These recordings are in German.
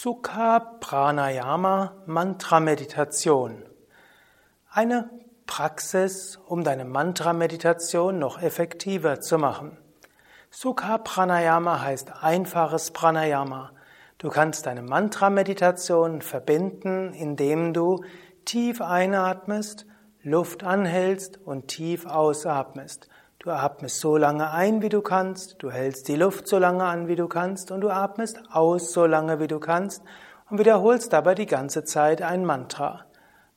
Sukha Pranayama Mantra Meditation. Eine Praxis, um deine Mantra Meditation noch effektiver zu machen. Sukha Pranayama heißt einfaches Pranayama. Du kannst deine Mantra Meditation verbinden, indem du tief einatmest, Luft anhältst und tief ausatmest. Du atmest so lange ein, wie du kannst, du hältst die Luft so lange an, wie du kannst, und du atmest aus so lange, wie du kannst, und wiederholst dabei die ganze Zeit ein Mantra.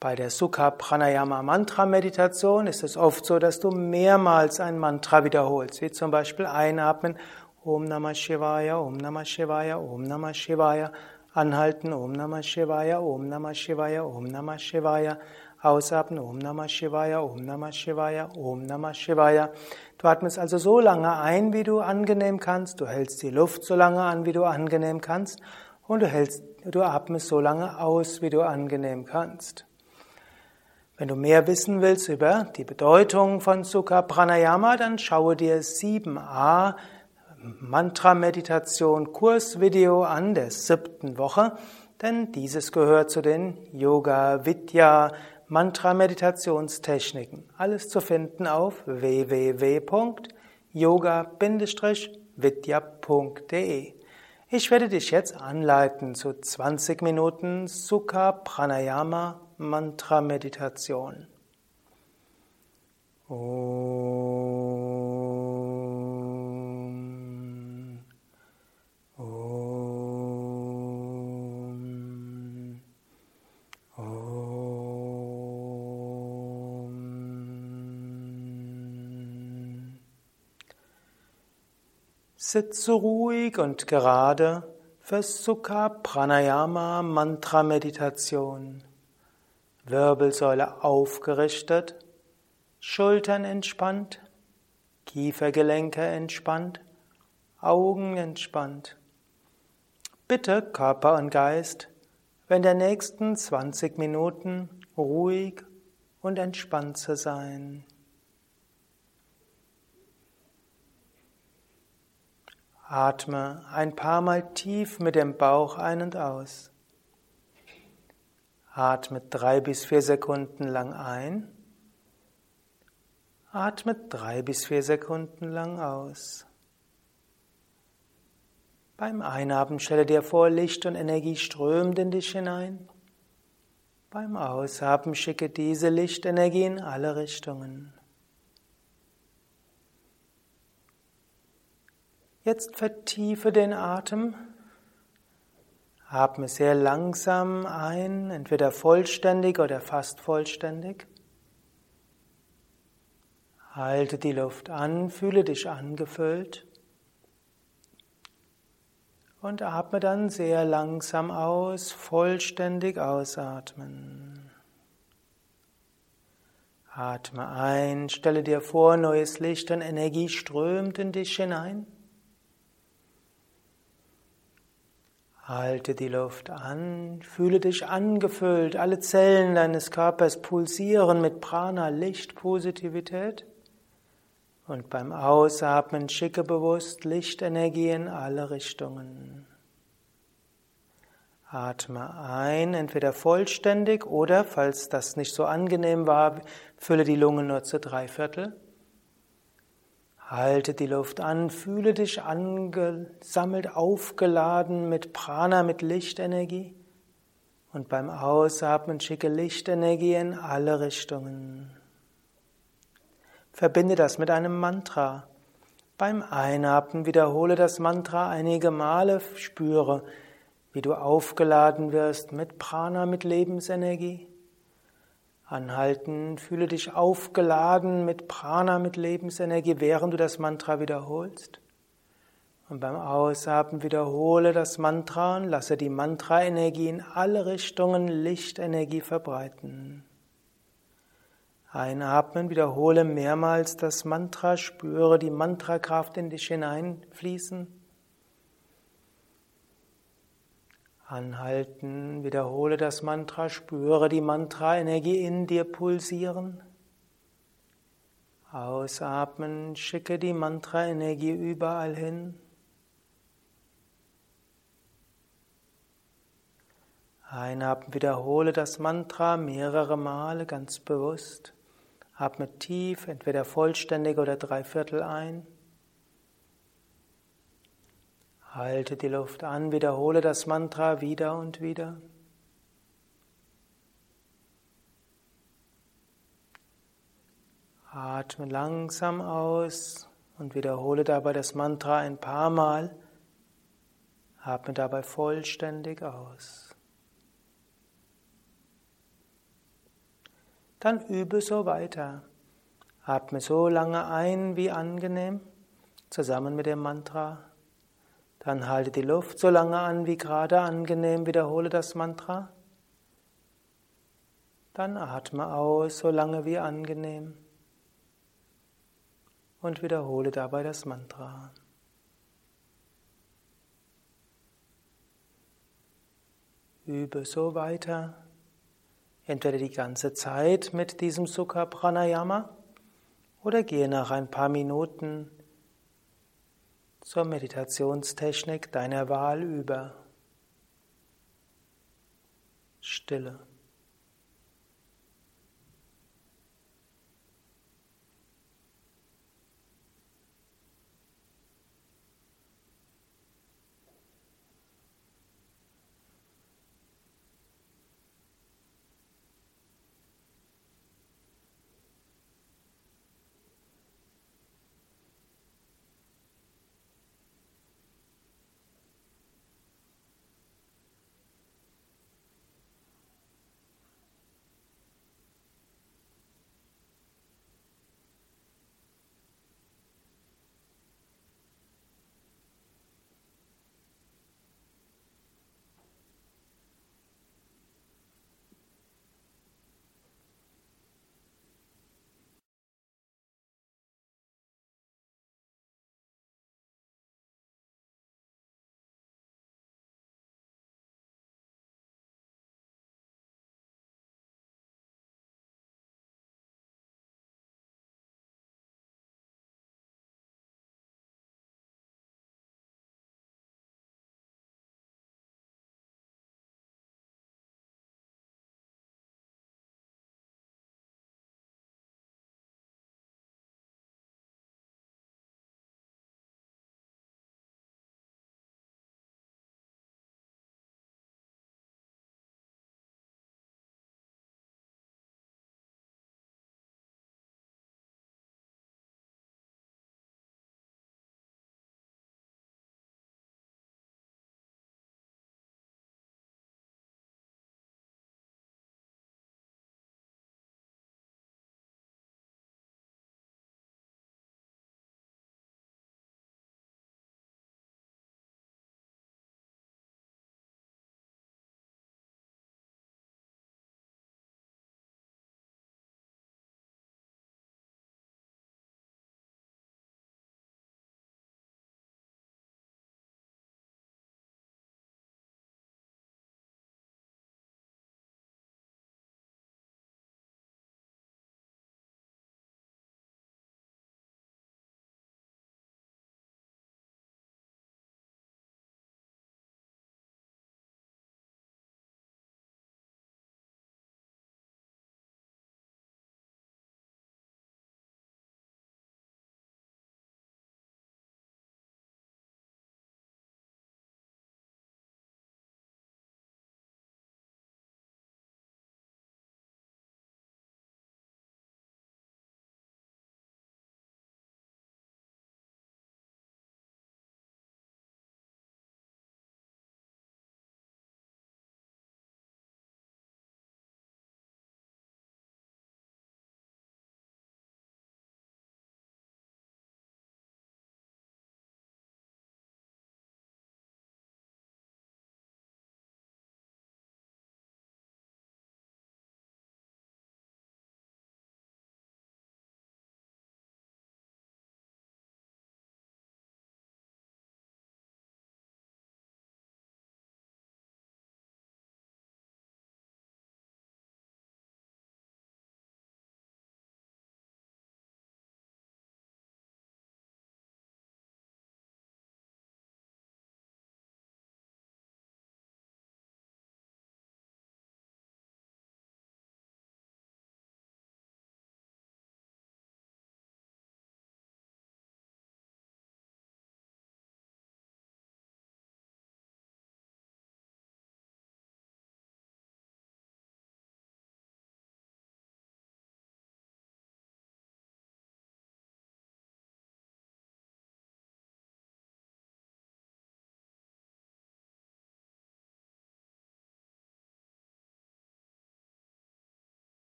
Bei der Sukha Pranayama Mantra Meditation ist es oft so, dass du mehrmals ein Mantra wiederholst, wie zum Beispiel einatmen, Om Namah Shivaya, Om Namah Shivaya, Om Namah Shivaya, anhalten, Om Namah Shivaya, Om Namah Shivaya, Om Namah Shivaya, Ausatmen, Om Namah Shivaya, Om Namah Shivaya, Om Namah Shivaya. Du atmest also so lange ein, wie du angenehm kannst. Du hältst die Luft so lange an, wie du angenehm kannst. Und du hältst, du atmest so lange aus, wie du angenehm kannst. Wenn du mehr wissen willst über die Bedeutung von Sukha Pranayama, dann schaue dir 7a Mantra Meditation Kursvideo an der siebten Woche, denn dieses gehört zu den Yoga Vidya Mantra-Meditationstechniken. Alles zu finden auf www.yoga-vidya.de. Ich werde dich jetzt anleiten zu 20 Minuten Sukha Pranayama Mantra Meditation. Sitze ruhig und gerade für Sukha Pranayama Mantra Meditation. Wirbelsäule aufgerichtet, Schultern entspannt, Kiefergelenke entspannt, Augen entspannt. Bitte Körper und Geist, wenn der nächsten 20 Minuten ruhig und entspannt zu sein. Atme ein paar Mal tief mit dem Bauch ein und aus. Atme drei bis vier Sekunden lang ein. Atme drei bis vier Sekunden lang aus. Beim Einatmen stelle dir vor, Licht und Energie strömt in dich hinein. Beim Ausatmen schicke diese Lichtenergie in alle Richtungen. Jetzt vertiefe den Atem. Atme sehr langsam ein, entweder vollständig oder fast vollständig. Halte die Luft an, fühle dich angefüllt. Und atme dann sehr langsam aus, vollständig ausatmen. Atme ein, stelle dir vor, neues Licht und Energie strömt in dich hinein. Halte die Luft an, fühle dich angefüllt, alle Zellen deines Körpers pulsieren mit Prana, Licht, Positivität. Und beim Ausatmen schicke bewusst Lichtenergie in alle Richtungen. Atme ein, entweder vollständig oder, falls das nicht so angenehm war, fülle die Lungen nur zu drei Viertel. Halte die Luft an, fühle dich angesammelt, aufgeladen mit Prana, mit Lichtenergie. Und beim Ausatmen schicke Lichtenergie in alle Richtungen. Verbinde das mit einem Mantra. Beim Einatmen wiederhole das Mantra einige Male, spüre, wie du aufgeladen wirst mit Prana, mit Lebensenergie. Anhalten, fühle dich aufgeladen mit Prana, mit Lebensenergie, während du das Mantra wiederholst. Und beim Ausatmen wiederhole das Mantra und lasse die Mantra-Energie in alle Richtungen Lichtenergie verbreiten. Einatmen, wiederhole mehrmals das Mantra, spüre die Mantrakraft in dich hineinfließen. Anhalten, wiederhole das Mantra, spüre die Mantra-Energie in dir pulsieren. Ausatmen, schicke die Mantra-Energie überall hin. Einatmen, wiederhole das Mantra mehrere Male ganz bewusst. Atme tief, entweder vollständig oder dreiviertel ein. Halte die Luft an, wiederhole das Mantra wieder und wieder. Atme langsam aus und wiederhole dabei das Mantra ein paar Mal. Atme dabei vollständig aus. Dann übe so weiter. Atme so lange ein wie angenehm, zusammen mit dem Mantra. Dann halte die Luft so lange an wie gerade angenehm, wiederhole das Mantra. Dann atme aus so lange wie angenehm und wiederhole dabei das Mantra. Übe so weiter, entweder die ganze Zeit mit diesem Sukha Pranayama oder gehe nach ein paar Minuten zur Meditationstechnik deiner Wahl über. Stille.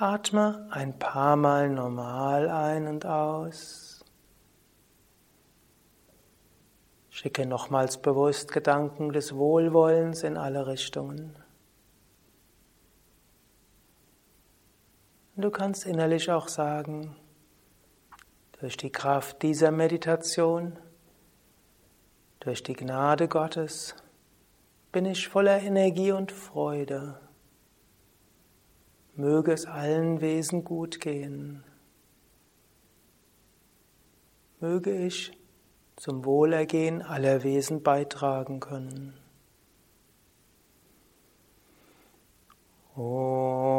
Atme ein paar Mal normal ein und aus. Schicke nochmals bewusst Gedanken des Wohlwollens in alle Richtungen. Du kannst innerlich auch sagen, durch die Kraft dieser Meditation, durch die Gnade Gottes, bin ich voller Energie und Freude. Möge es allen Wesen gut gehen. Möge ich zum Wohlergehen aller Wesen beitragen können. Oh.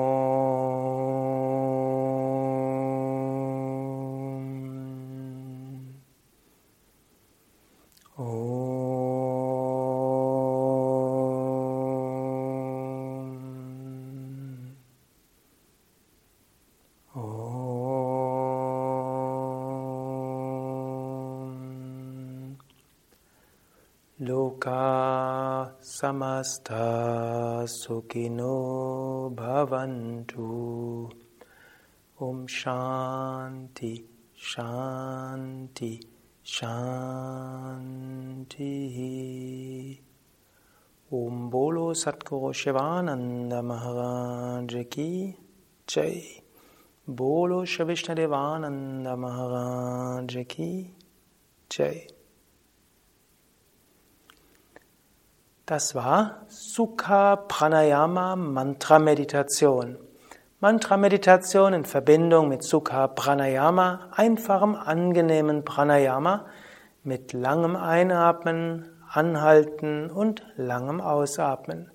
Loka samasta sukino bhavantu. Om Shanti, Shanti, Shanti. Om Bolo Satguru Shivananda Maharaj Ki Jai. Bolo Shavishna Devananda Maharaj Ki Jai. Das war Sukha Pranayama Mantra Meditation. Mantra Meditation in Verbindung mit Sukha Pranayama, einfachem, angenehmen Pranayama mit langem Einatmen, Anhalten und langem Ausatmen.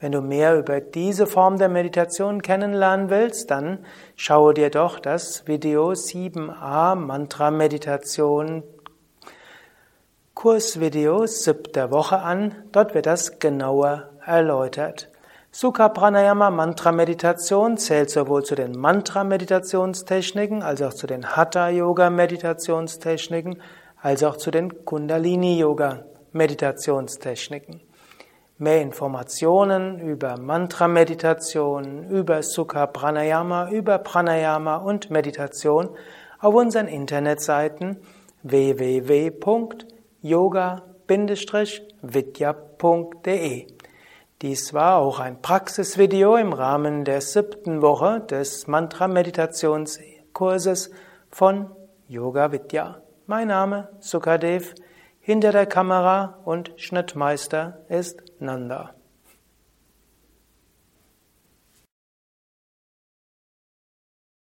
Wenn du mehr über diese Form der Meditation kennenlernen willst, dann schaue dir doch das Video 7a Mantra Meditation Kursvideo siebter Woche an. Dort wird das genauer erläutert. Sukha Pranayama Mantra Meditation zählt sowohl zu den Mantra Meditationstechniken als auch zu den Hatha Yoga Meditationstechniken als auch zu den Kundalini Yoga Meditationstechniken. Mehr Informationen über Mantra Meditation, über Sukha Pranayama, über Pranayama und Meditation auf unseren Internetseiten www yoga-vidya.de. Dies war auch ein Praxisvideo im Rahmen der siebten Woche des Mantra-Meditationskurses von Yoga Vidya. Mein Name Sukadev, hinter der Kamera und Schnittmeister ist Nanda.